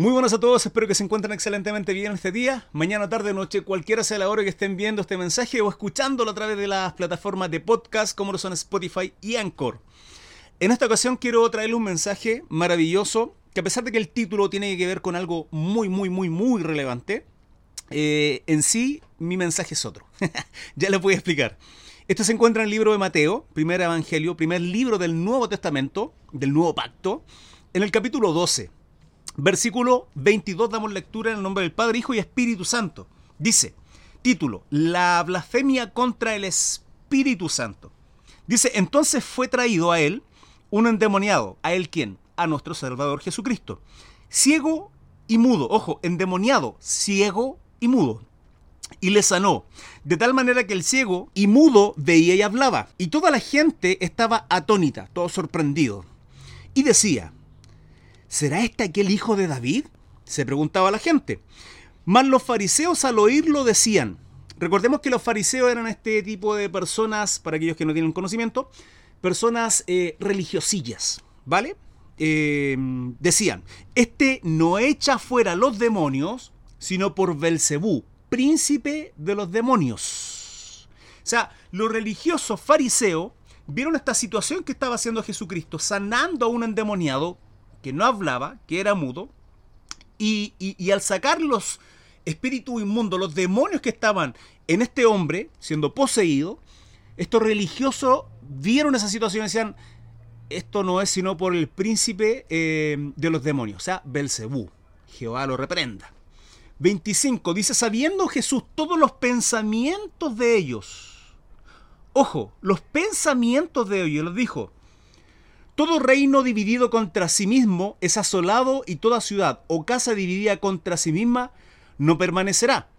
Muy buenas a todos, espero que se encuentren excelentemente bien este día, mañana, tarde, noche, cualquiera sea la hora que estén viendo este mensaje o escuchándolo a través de las plataformas de podcast como lo son Spotify y Anchor. En esta ocasión quiero traerle un mensaje maravilloso que a pesar de que el título tiene que ver con algo muy, muy, muy, muy relevante, eh, en sí mi mensaje es otro. ya les voy a explicar. Esto se encuentra en el libro de Mateo, primer evangelio, primer libro del Nuevo Testamento, del Nuevo Pacto, en el capítulo 12 Versículo 22 damos lectura en el nombre del Padre, Hijo y Espíritu Santo. Dice, título, la blasfemia contra el Espíritu Santo. Dice, entonces fue traído a él un endemoniado. ¿A él quién? A nuestro Salvador Jesucristo. Ciego y mudo. Ojo, endemoniado, ciego y mudo. Y le sanó, de tal manera que el ciego y mudo veía y hablaba. Y toda la gente estaba atónita, todo sorprendido. Y decía, ¿será este aquel hijo de David? Se preguntaba la gente. Mas los fariseos al oírlo decían, recordemos que los fariseos eran este tipo de personas, para aquellos que no tienen conocimiento, personas eh, religiosillas, ¿vale? Eh, decían, este no echa fuera los demonios, sino por Belcebú, príncipe de los demonios. O sea, los religiosos fariseos vieron esta situación que estaba haciendo Jesucristo, sanando a un endemoniado que no hablaba, que era mudo, y, al sacar los espíritus inmundos, los demonios que estaban en este hombre, siendo poseído, estos religiosos vieron esa situación y decían, esto no es sino por el príncipe eh, de los demonios, o sea, Belcebú. Jehová lo reprenda. 25. Dice, sabiendo Jesús todos los pensamientos de ellos. Ojo, los pensamientos de ellos, los dijo. Todo reino dividido contra sí mismo es asolado y toda ciudad o casa dividida contra sí misma no permanecerá.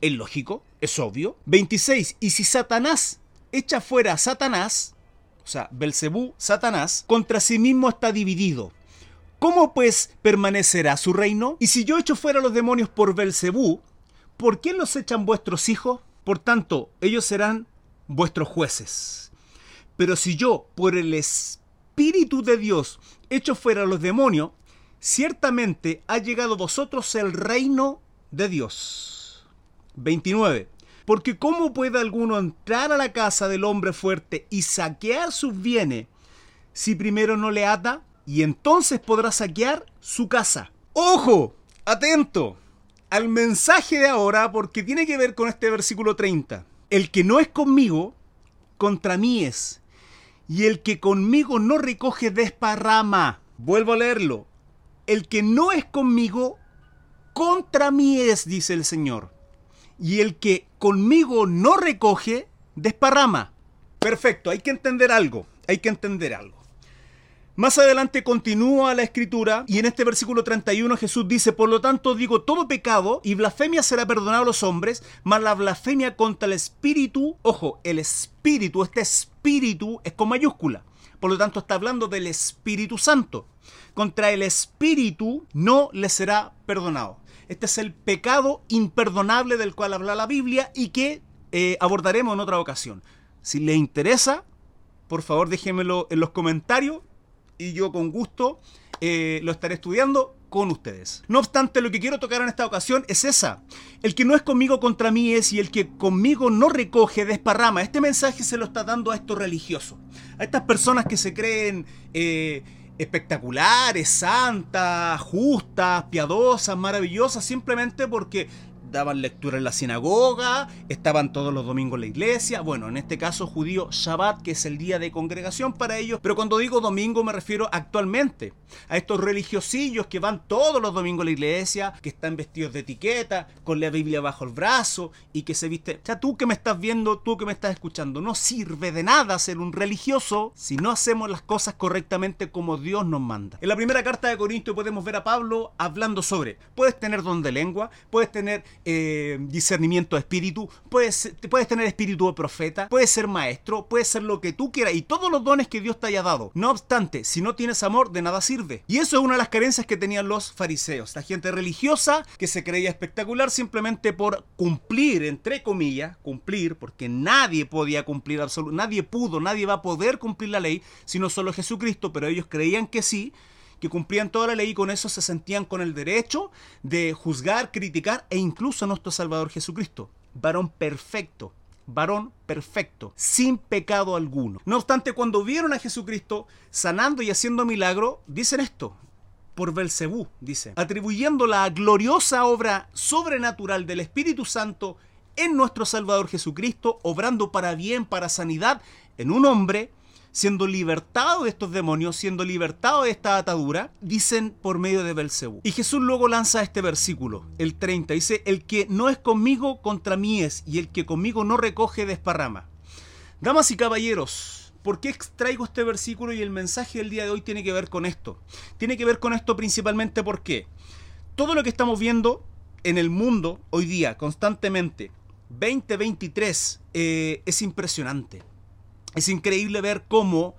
Es lógico, es obvio. 26. Y si Satanás echa fuera a Satanás, o sea, Belcebú, Satanás, contra sí mismo está dividido. ¿Cómo pues permanecerá su reino? Y si yo echo fuera a los demonios por Belcebú, ¿por quién los echan vuestros hijos? Por tanto, ellos serán vuestros jueces. Pero si yo, por el Espíritu, Espíritu de Dios hecho fuera a los demonios, ciertamente ha llegado a vosotros el reino de Dios. 29. Porque ¿cómo puede alguno entrar a la casa del hombre fuerte y saquear sus bienes si primero no le ata? Y entonces podrá saquear su casa. ¡Ojo! Atento al mensaje de ahora porque tiene que ver con este versículo 30. El que no es conmigo, contra mí es y el que conmigo no recoge desparrama. Vuelvo a leerlo. El que no es conmigo, contra mí es, dice el Señor. Y el que conmigo no recoge, desparrama. Perfecto, hay que entender algo, hay que entender algo. Más adelante continúa la escritura y en este versículo 31 Jesús dice, por lo tanto digo, todo pecado y blasfemia será perdonado a los hombres, mas la blasfemia contra el espíritu, ojo, el espíritu, este espíritu es con mayúscula, por lo tanto está hablando del Espíritu Santo. Contra el espíritu no le será perdonado. Este es el pecado imperdonable del cual habla la Biblia y que eh, abordaremos en otra ocasión. Si le interesa, por favor déjenmelo en los comentarios y yo con gusto eh, lo estaré estudiando con ustedes. No obstante, lo que quiero tocar en esta ocasión es esa. El que no es conmigo contra mí es y el que conmigo no recoge desparrama. Este mensaje se lo está dando a estos religiosos, a estas personas que se creen eh, espectaculares, santas, justas, piadosas, maravillosas, simplemente porque daban lectura en la sinagoga, estaban todos los domingos en la iglesia, bueno, en este caso judío Shabbat, que es el día de congregación para ellos, pero cuando digo domingo me refiero actualmente a estos religiosillos que van todos los domingos a la iglesia, que están vestidos de etiqueta, con la Biblia bajo el brazo y que se viste, o sea, tú que me estás viendo, tú que me estás escuchando, no sirve de nada ser un religioso si no hacemos las cosas correctamente como Dios nos manda. En la primera carta de Corinto podemos ver a Pablo hablando sobre, puedes tener don de lengua, puedes tener eh, discernimiento de espíritu, puedes, puedes tener espíritu de profeta, puedes ser maestro, puedes ser lo que tú quieras y todos los dones que Dios te haya dado. No obstante, si no tienes amor, de nada sirve. Y eso es una de las carencias que tenían los fariseos, la gente religiosa que se creía espectacular simplemente por cumplir, entre comillas, cumplir, porque nadie podía cumplir absolutamente, nadie pudo, nadie va a poder cumplir la ley, sino solo Jesucristo, pero ellos creían que sí que cumplían toda la ley y con eso se sentían con el derecho de juzgar, criticar e incluso a nuestro Salvador Jesucristo. Varón perfecto, varón perfecto, sin pecado alguno. No obstante, cuando vieron a Jesucristo sanando y haciendo milagro, dicen esto, por Belcebú, dice, atribuyendo la gloriosa obra sobrenatural del Espíritu Santo en nuestro Salvador Jesucristo, obrando para bien, para sanidad en un hombre, siendo libertado de estos demonios, siendo libertado de esta atadura, dicen por medio de Belcebú. Y Jesús luego lanza este versículo, el 30, dice, el que no es conmigo contra mí es, y el que conmigo no recoge desparrama. Damas y caballeros, ¿por qué extraigo este versículo y el mensaje del día de hoy tiene que ver con esto? Tiene que ver con esto principalmente porque todo lo que estamos viendo en el mundo hoy día, constantemente, 2023, eh, es impresionante es increíble ver cómo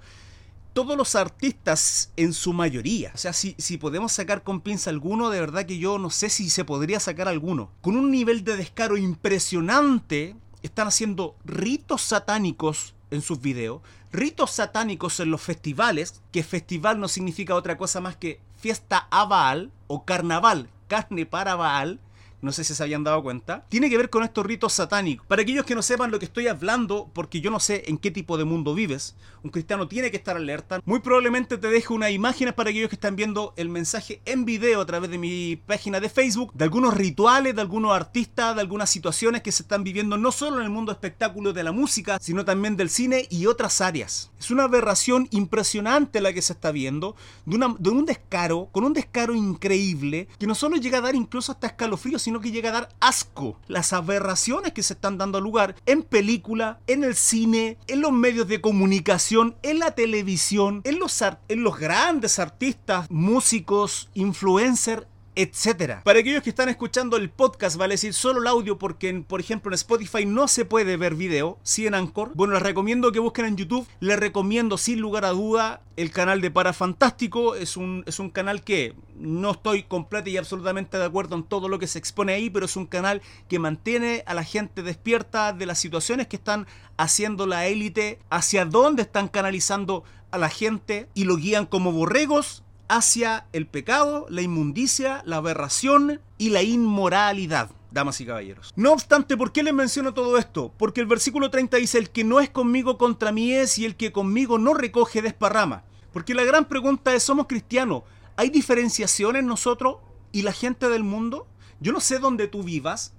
todos los artistas en su mayoría, o sea, si, si, podemos sacar con pinza alguno, de verdad que yo no sé si se podría sacar alguno, con un nivel de descaro impresionante, están haciendo ritos satánicos en sus videos, ritos satánicos en los festivales, que festival no significa otra cosa más que fiesta a Baal o carnaval, carne para Baal, no sé si se habían dado cuenta, tiene que ver con estos ritos satánicos. Para aquellos que no sepan lo que estoy hablando, porque yo no sé en qué tipo de mundo vives, un cristiano tiene que estar alerta. Muy probablemente te dejo unas imágenes para aquellos que están viendo el mensaje en video a través de mi página de Facebook, de algunos rituales, de algunos artistas, de algunas situaciones que se están viviendo no solo en el mundo espectáculo de la música, sino también del cine y otras áreas. Es una aberración impresionante la que se está viendo, de, de un descaro, con un descaro increíble, que no solo llega a dar incluso hasta escalofríos, que llega a dar asco. Las aberraciones que se están dando lugar en película, en el cine, en los medios de comunicación, en la televisión, en los, en los grandes artistas, músicos, influencers, etcétera. Para aquellos que están escuchando el podcast, vale decir solo el audio porque, por ejemplo, en Spotify no se puede ver video, sí en Anchor. Bueno, les recomiendo que busquen en YouTube. Les recomiendo sin lugar a duda el canal de Parafantástico. Es un, es un canal que no estoy completo y absolutamente de acuerdo en todo lo que se expone ahí, pero es un canal que mantiene a la gente despierta de las situaciones que están haciendo la élite, hacia dónde están canalizando a la gente y lo guían como borregos hacia el pecado, la inmundicia, la aberración y la inmoralidad, damas y caballeros. No obstante, ¿por qué les menciono todo esto? Porque el versículo 30 dice, el que no es conmigo contra mí es y el que conmigo no recoge desparrama. Porque la gran pregunta es, ¿somos cristianos? ¿Hay diferenciación en nosotros y la gente del mundo? Yo no sé dónde tú vivas,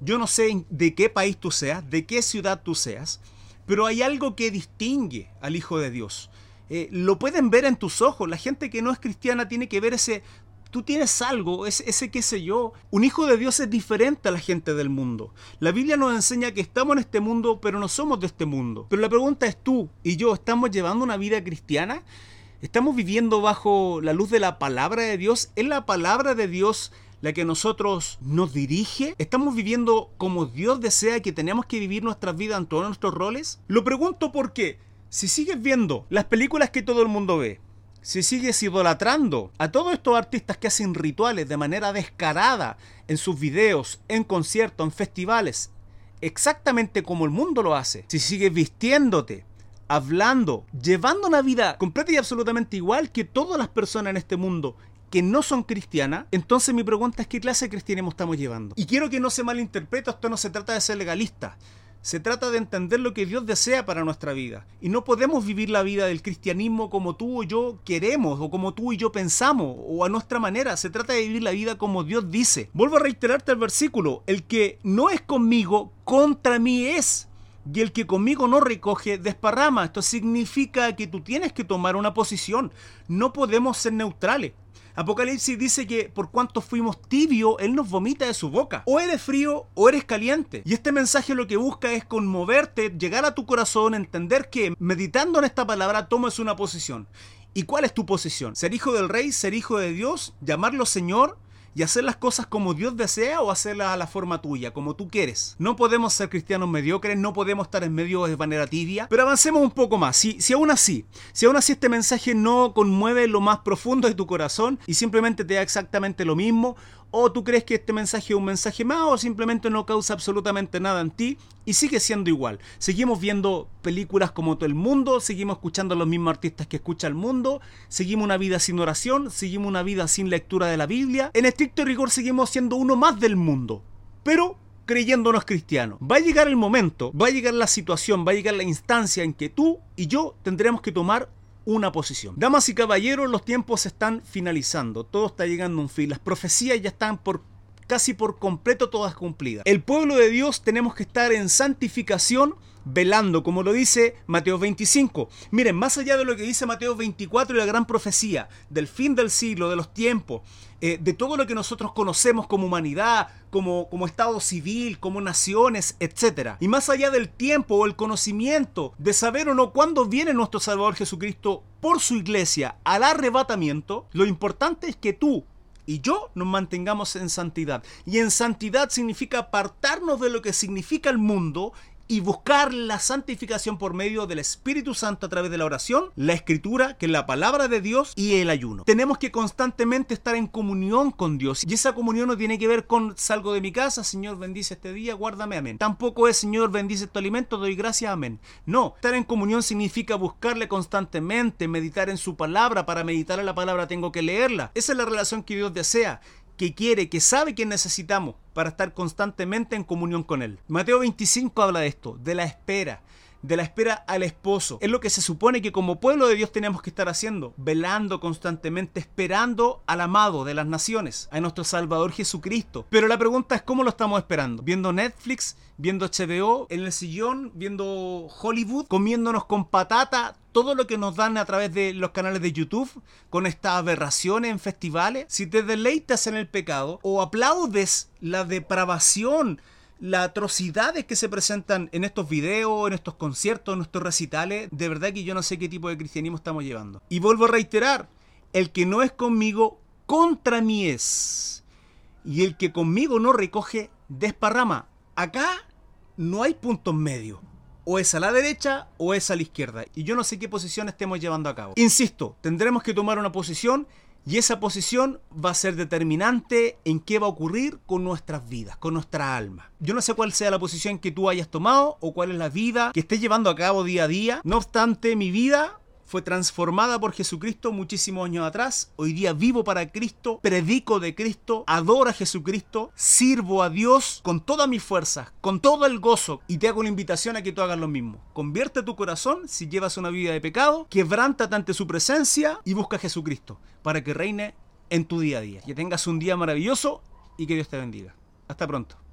yo no sé de qué país tú seas, de qué ciudad tú seas, pero hay algo que distingue al Hijo de Dios. Eh, lo pueden ver en tus ojos. La gente que no es cristiana tiene que ver ese, tú tienes algo, ese, ese qué sé yo. Un hijo de Dios es diferente a la gente del mundo. La Biblia nos enseña que estamos en este mundo, pero no somos de este mundo. Pero la pregunta es tú y yo, ¿estamos llevando una vida cristiana? ¿Estamos viviendo bajo la luz de la palabra de Dios? ¿Es la palabra de Dios la que nosotros nos dirige? ¿Estamos viviendo como Dios desea que tenemos que vivir nuestras vidas en todos nuestros roles? Lo pregunto porque si sigues viendo las películas que todo el mundo ve, si sigues idolatrando a todos estos artistas que hacen rituales de manera descarada en sus videos, en conciertos, en festivales, exactamente como el mundo lo hace, si sigues vistiéndote, hablando, llevando una vida completa y absolutamente igual que todas las personas en este mundo que no son cristianas, entonces mi pregunta es qué clase de cristianismo estamos llevando. Y quiero que no se malinterprete, esto no se trata de ser legalista. Se trata de entender lo que Dios desea para nuestra vida. Y no podemos vivir la vida del cristianismo como tú o yo queremos, o como tú y yo pensamos, o a nuestra manera. Se trata de vivir la vida como Dios dice. Vuelvo a reiterarte el versículo. El que no es conmigo, contra mí es. Y el que conmigo no recoge, desparrama. Esto significa que tú tienes que tomar una posición. No podemos ser neutrales. Apocalipsis dice que por cuanto fuimos tibios, Él nos vomita de su boca. O eres frío o eres caliente. Y este mensaje lo que busca es conmoverte, llegar a tu corazón, entender que meditando en esta palabra tomes una posición. ¿Y cuál es tu posición? ¿Ser hijo del rey? ¿Ser hijo de Dios? ¿Llamarlo Señor? Y hacer las cosas como Dios desea o hacerlas a la forma tuya, como tú quieres. No podemos ser cristianos mediocres, no podemos estar en medio de manera tibia, pero avancemos un poco más. Si, si aún así, si aún así este mensaje no conmueve lo más profundo de tu corazón y simplemente te da exactamente lo mismo, o tú crees que este mensaje es un mensaje más o simplemente no causa absolutamente nada en ti y sigue siendo igual. Seguimos viendo películas como todo el mundo, seguimos escuchando a los mismos artistas que escucha el mundo, seguimos una vida sin oración, seguimos una vida sin lectura de la Biblia. En estricto rigor seguimos siendo uno más del mundo. Pero creyéndonos cristianos. Va a llegar el momento, va a llegar la situación, va a llegar la instancia en que tú y yo tendremos que tomar una posición. Damas y caballeros, los tiempos se están finalizando, todo está llegando a un fin, las profecías ya están por casi por completo todas cumplidas. El pueblo de Dios tenemos que estar en santificación velando, como lo dice Mateo 25. Miren, más allá de lo que dice Mateo 24 y la gran profecía del fin del siglo, de los tiempos, eh, de todo lo que nosotros conocemos como humanidad, como, como Estado civil, como naciones, etc. Y más allá del tiempo o el conocimiento de saber o no cuándo viene nuestro Salvador Jesucristo por su iglesia al arrebatamiento, lo importante es que tú y yo nos mantengamos en santidad. Y en santidad significa apartarnos de lo que significa el mundo y buscar la santificación por medio del Espíritu Santo a través de la oración, la escritura, que es la palabra de Dios y el ayuno. Tenemos que constantemente estar en comunión con Dios y esa comunión no tiene que ver con salgo de mi casa, Señor bendice este día, guárdame, amén. Tampoco es Señor bendice tu alimento, doy gracias, amén. No, estar en comunión significa buscarle constantemente, meditar en su palabra, para meditar en la palabra tengo que leerla. Esa es la relación que Dios desea que quiere, que sabe que necesitamos para estar constantemente en comunión con Él. Mateo 25 habla de esto, de la espera, de la espera al esposo. Es lo que se supone que como pueblo de Dios tenemos que estar haciendo, velando constantemente, esperando al amado de las naciones, a nuestro Salvador Jesucristo. Pero la pregunta es cómo lo estamos esperando. ¿Viendo Netflix? ¿Viendo HBO? ¿En el sillón? ¿Viendo Hollywood? ¿Comiéndonos con patata? todo lo que nos dan a través de los canales de YouTube, con estas aberraciones en festivales, si te deleitas en el pecado o aplaudes la depravación, las atrocidades que se presentan en estos videos, en estos conciertos, en estos recitales, de verdad que yo no sé qué tipo de cristianismo estamos llevando. Y vuelvo a reiterar, el que no es conmigo, contra mí es. Y el que conmigo no recoge, desparrama. Acá no hay puntos medios. O es a la derecha o es a la izquierda. Y yo no sé qué posición estemos llevando a cabo. Insisto, tendremos que tomar una posición y esa posición va a ser determinante en qué va a ocurrir con nuestras vidas, con nuestra alma. Yo no sé cuál sea la posición que tú hayas tomado o cuál es la vida que estés llevando a cabo día a día. No obstante, mi vida fue transformada por Jesucristo muchísimos años atrás. Hoy día vivo para Cristo, predico de Cristo, adoro a Jesucristo, sirvo a Dios con todas mis fuerzas, con todo el gozo y te hago una invitación a que tú hagas lo mismo. Convierte tu corazón si llevas una vida de pecado, quebrántate ante su presencia y busca a Jesucristo para que reine en tu día a día. Que tengas un día maravilloso y que Dios te bendiga. Hasta pronto.